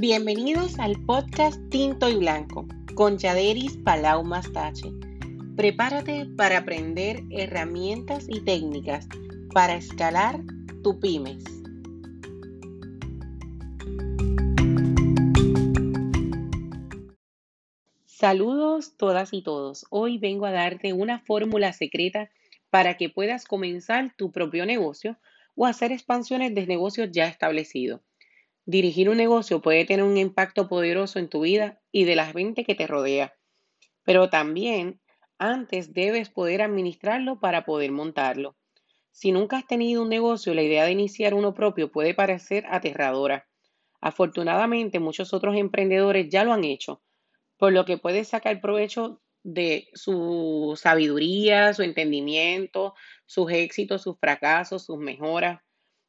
Bienvenidos al podcast Tinto y Blanco con Yaderis Palau Mastache. Prepárate para aprender herramientas y técnicas para escalar tu pymes. Saludos todas y todos. Hoy vengo a darte una fórmula secreta para que puedas comenzar tu propio negocio o hacer expansiones de negocios ya establecidos. Dirigir un negocio puede tener un impacto poderoso en tu vida y de la gente que te rodea, pero también antes debes poder administrarlo para poder montarlo. Si nunca has tenido un negocio, la idea de iniciar uno propio puede parecer aterradora. Afortunadamente, muchos otros emprendedores ya lo han hecho, por lo que puedes sacar provecho de su sabiduría, su entendimiento, sus éxitos, sus fracasos, sus mejoras.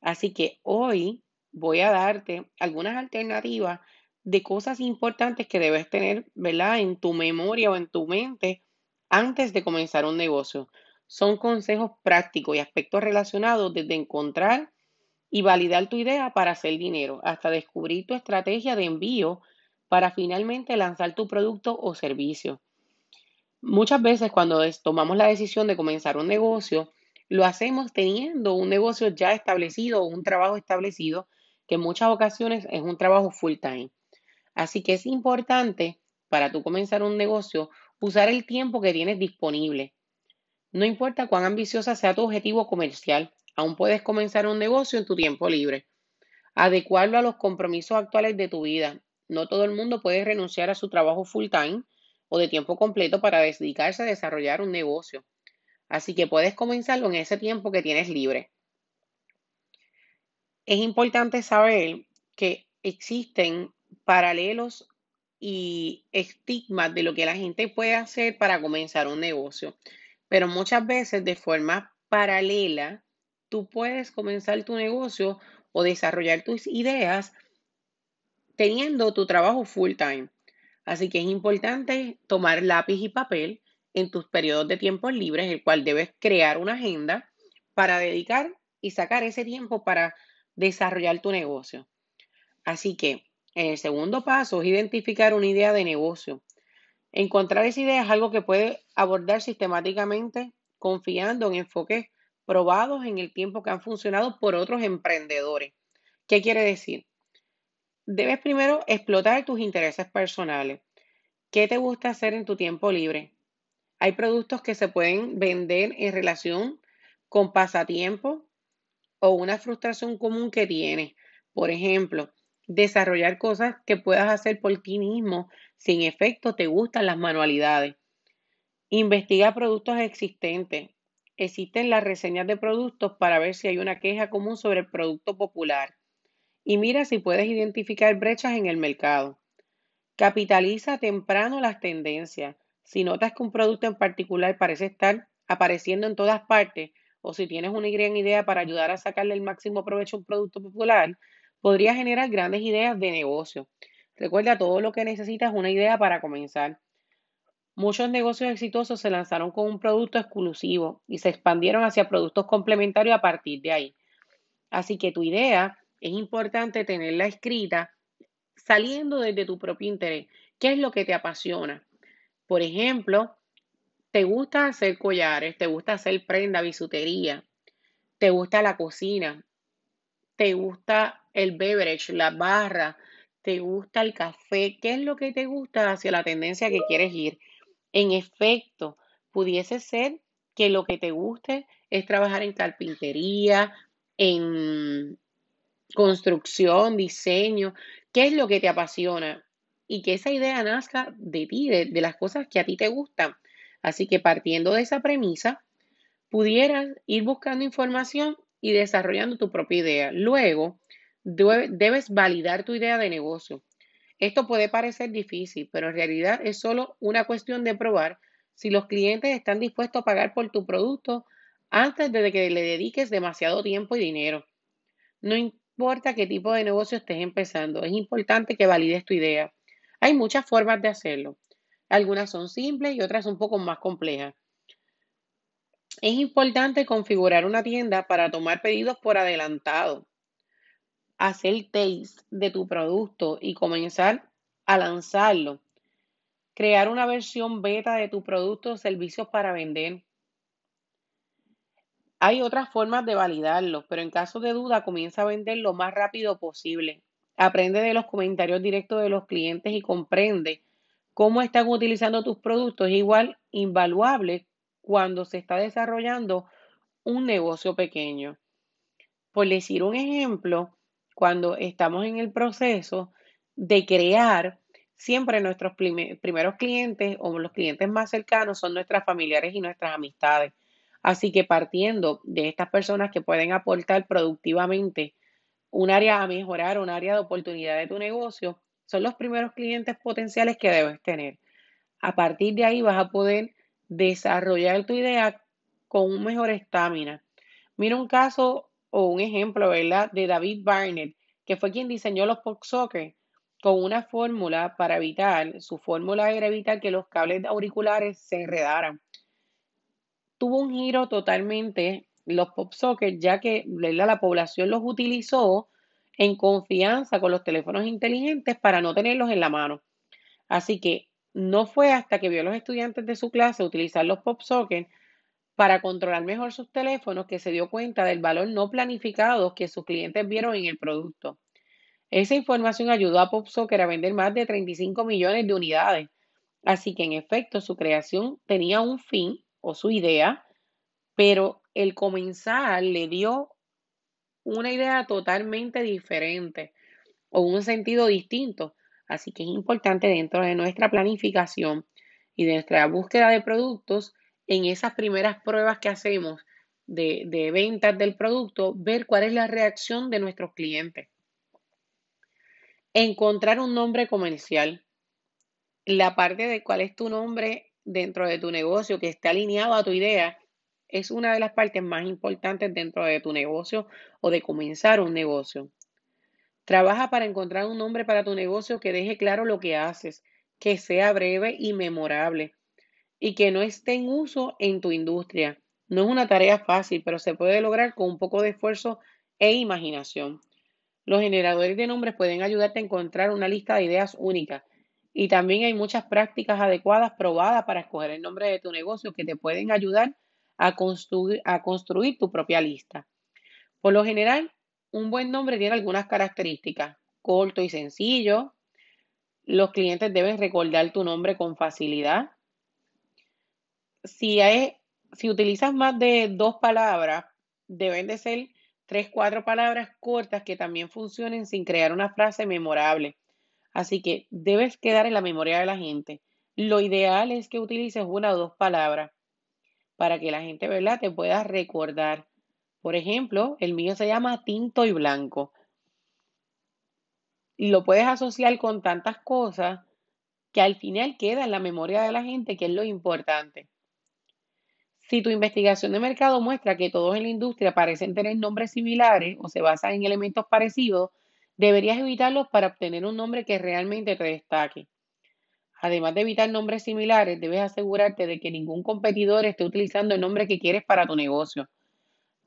Así que hoy voy a darte algunas alternativas de cosas importantes que debes tener, ¿verdad? En tu memoria o en tu mente antes de comenzar un negocio. Son consejos prácticos y aspectos relacionados desde encontrar y validar tu idea para hacer dinero hasta descubrir tu estrategia de envío para finalmente lanzar tu producto o servicio. Muchas veces cuando tomamos la decisión de comenzar un negocio, lo hacemos teniendo un negocio ya establecido o un trabajo establecido que en muchas ocasiones es un trabajo full time. Así que es importante para tú comenzar un negocio usar el tiempo que tienes disponible. No importa cuán ambiciosa sea tu objetivo comercial, aún puedes comenzar un negocio en tu tiempo libre. Adecuarlo a los compromisos actuales de tu vida. No todo el mundo puede renunciar a su trabajo full time o de tiempo completo para dedicarse a desarrollar un negocio. Así que puedes comenzarlo en ese tiempo que tienes libre es importante saber que existen paralelos y estigmas de lo que la gente puede hacer para comenzar un negocio. Pero muchas veces de forma paralela, tú puedes comenzar tu negocio o desarrollar tus ideas teniendo tu trabajo full time. Así que es importante tomar lápiz y papel en tus periodos de tiempo libres, el cual debes crear una agenda para dedicar y sacar ese tiempo para desarrollar tu negocio. Así que el segundo paso es identificar una idea de negocio. Encontrar esa idea es algo que puede abordar sistemáticamente confiando en enfoques probados en el tiempo que han funcionado por otros emprendedores. ¿Qué quiere decir? Debes primero explotar tus intereses personales. ¿Qué te gusta hacer en tu tiempo libre? Hay productos que se pueden vender en relación con pasatiempos o una frustración común que tienes. Por ejemplo, desarrollar cosas que puedas hacer por ti mismo sin efecto te gustan las manualidades. Investiga productos existentes. Existen las reseñas de productos para ver si hay una queja común sobre el producto popular. Y mira si puedes identificar brechas en el mercado. Capitaliza temprano las tendencias. Si notas que un producto en particular parece estar apareciendo en todas partes, o si tienes una gran idea para ayudar a sacarle el máximo provecho a un producto popular, podría generar grandes ideas de negocio. Recuerda, todo lo que necesitas es una idea para comenzar. Muchos negocios exitosos se lanzaron con un producto exclusivo y se expandieron hacia productos complementarios a partir de ahí. Así que tu idea es importante tenerla escrita saliendo desde tu propio interés. ¿Qué es lo que te apasiona? Por ejemplo, ¿Te gusta hacer collares? ¿Te gusta hacer prenda, bisutería? ¿Te gusta la cocina? ¿Te gusta el beverage, la barra? ¿Te gusta el café? ¿Qué es lo que te gusta hacia la tendencia que quieres ir? En efecto, pudiese ser que lo que te guste es trabajar en carpintería, en construcción, diseño. ¿Qué es lo que te apasiona? Y que esa idea nazca de ti, de, de las cosas que a ti te gustan. Así que partiendo de esa premisa, pudieras ir buscando información y desarrollando tu propia idea. Luego, debes validar tu idea de negocio. Esto puede parecer difícil, pero en realidad es solo una cuestión de probar si los clientes están dispuestos a pagar por tu producto antes de que le dediques demasiado tiempo y dinero. No importa qué tipo de negocio estés empezando, es importante que valides tu idea. Hay muchas formas de hacerlo. Algunas son simples y otras un poco más complejas. Es importante configurar una tienda para tomar pedidos por adelantado. hacer taste de tu producto y comenzar a lanzarlo. Crear una versión beta de tu producto o servicios para vender. Hay otras formas de validarlo, pero en caso de duda comienza a vender lo más rápido posible. Aprende de los comentarios directos de los clientes y comprende cómo están utilizando tus productos. Es igual invaluable cuando se está desarrollando un negocio pequeño. Por decir un ejemplo, cuando estamos en el proceso de crear, siempre nuestros primeros clientes o los clientes más cercanos son nuestras familiares y nuestras amistades. Así que partiendo de estas personas que pueden aportar productivamente un área a mejorar, un área de oportunidad de tu negocio, son los primeros clientes potenciales que debes tener. A partir de ahí vas a poder desarrollar tu idea con un mejor estamina. Mira un caso o un ejemplo, ¿verdad? De David Barnett, que fue quien diseñó los Pop Soccer con una fórmula para evitar, su fórmula era evitar que los cables auriculares se enredaran. Tuvo un giro totalmente los pop sockets, ya que la población los utilizó en confianza con los teléfonos inteligentes para no tenerlos en la mano. Así que no fue hasta que vio a los estudiantes de su clase utilizar los pop sockets para controlar mejor sus teléfonos que se dio cuenta del valor no planificado que sus clientes vieron en el producto. Esa información ayudó a PopSoccer a vender más de 35 millones de unidades. Así que en efecto su creación tenía un fin o su idea, pero el comenzar le dio una idea totalmente diferente o un sentido distinto. Así que es importante dentro de nuestra planificación y de nuestra búsqueda de productos, en esas primeras pruebas que hacemos de, de ventas del producto, ver cuál es la reacción de nuestros clientes. Encontrar un nombre comercial. La parte de cuál es tu nombre dentro de tu negocio que esté alineado a tu idea es una de las partes más importantes dentro de tu negocio o de comenzar un negocio. Trabaja para encontrar un nombre para tu negocio que deje claro lo que haces, que sea breve y memorable y que no esté en uso en tu industria. No es una tarea fácil, pero se puede lograr con un poco de esfuerzo e imaginación. Los generadores de nombres pueden ayudarte a encontrar una lista de ideas únicas y también hay muchas prácticas adecuadas probadas para escoger el nombre de tu negocio que te pueden ayudar a construir, a construir tu propia lista. Por lo general, un buen nombre tiene algunas características. Corto y sencillo. Los clientes deben recordar tu nombre con facilidad. Si, si utilizas más de dos palabras, deben de ser tres, cuatro palabras cortas que también funcionen sin crear una frase memorable. Así que debes quedar en la memoria de la gente. Lo ideal es que utilices una o dos palabras para que la gente, ¿verdad?, te pueda recordar. Por ejemplo, el mío se llama tinto y blanco. Y lo puedes asociar con tantas cosas que al final queda en la memoria de la gente, que es lo importante. Si tu investigación de mercado muestra que todos en la industria parecen tener nombres similares o se basan en elementos parecidos, deberías evitarlos para obtener un nombre que realmente te destaque. Además de evitar nombres similares, debes asegurarte de que ningún competidor esté utilizando el nombre que quieres para tu negocio.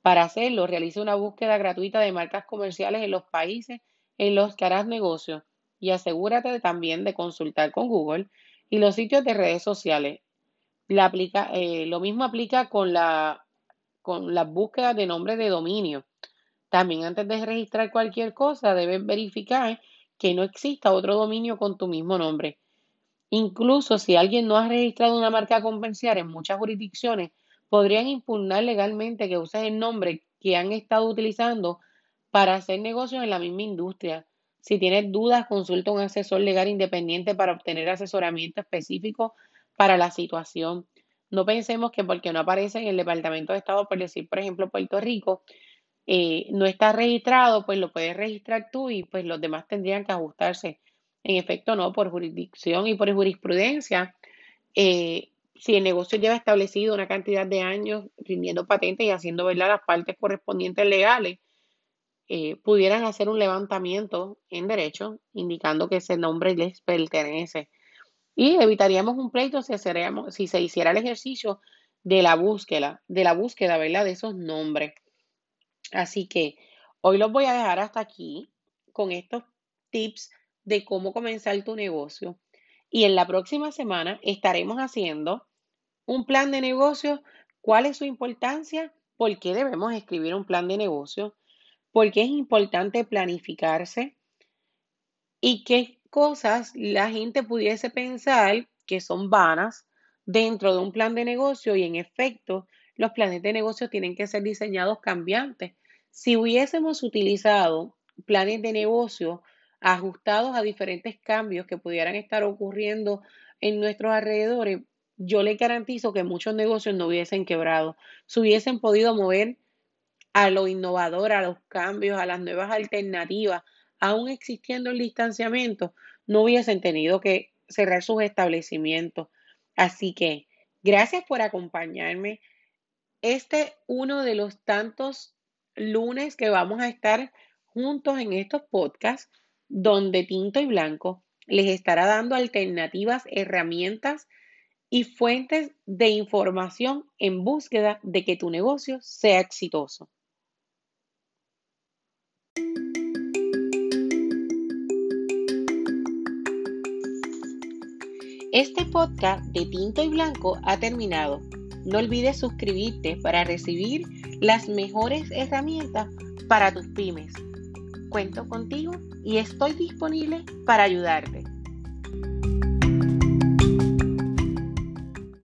Para hacerlo, realiza una búsqueda gratuita de marcas comerciales en los países en los que harás negocio y asegúrate también de consultar con Google y los sitios de redes sociales. Eh, lo mismo aplica con la, con las búsquedas de nombre de dominio. También antes de registrar cualquier cosa, debes verificar que no exista otro dominio con tu mismo nombre. Incluso si alguien no ha registrado una marca comercial en muchas jurisdicciones, podrían impugnar legalmente que uses el nombre que han estado utilizando para hacer negocios en la misma industria. Si tienes dudas, consulta a un asesor legal independiente para obtener asesoramiento específico para la situación. No pensemos que porque no aparece en el Departamento de Estado, por decir, por ejemplo, Puerto Rico, eh, no está registrado, pues lo puedes registrar tú y pues los demás tendrían que ajustarse. En efecto, no, por jurisdicción y por jurisprudencia. Eh, si el negocio lleva establecido una cantidad de años rindiendo patentes y haciendo ¿verdad? las partes correspondientes legales, eh, pudieran hacer un levantamiento en derecho indicando que ese nombre les pertenece. Y evitaríamos un pleito si, si se hiciera el ejercicio de la búsqueda, de la búsqueda, ¿verdad? De esos nombres. Así que hoy los voy a dejar hasta aquí. con estos tips de cómo comenzar tu negocio. Y en la próxima semana estaremos haciendo un plan de negocio, cuál es su importancia, por qué debemos escribir un plan de negocio, por qué es importante planificarse y qué cosas la gente pudiese pensar que son vanas dentro de un plan de negocio y en efecto los planes de negocio tienen que ser diseñados cambiantes. Si hubiésemos utilizado planes de negocio ajustados a diferentes cambios que pudieran estar ocurriendo en nuestros alrededores, yo le garantizo que muchos negocios no hubiesen quebrado, se hubiesen podido mover a lo innovador, a los cambios, a las nuevas alternativas, aún existiendo el distanciamiento, no hubiesen tenido que cerrar sus establecimientos. Así que gracias por acompañarme. Este uno de los tantos lunes que vamos a estar juntos en estos podcasts donde Tinto y Blanco les estará dando alternativas, herramientas y fuentes de información en búsqueda de que tu negocio sea exitoso. Este podcast de Tinto y Blanco ha terminado. No olvides suscribirte para recibir las mejores herramientas para tus pymes. Cuento contigo y estoy disponible para ayudarte.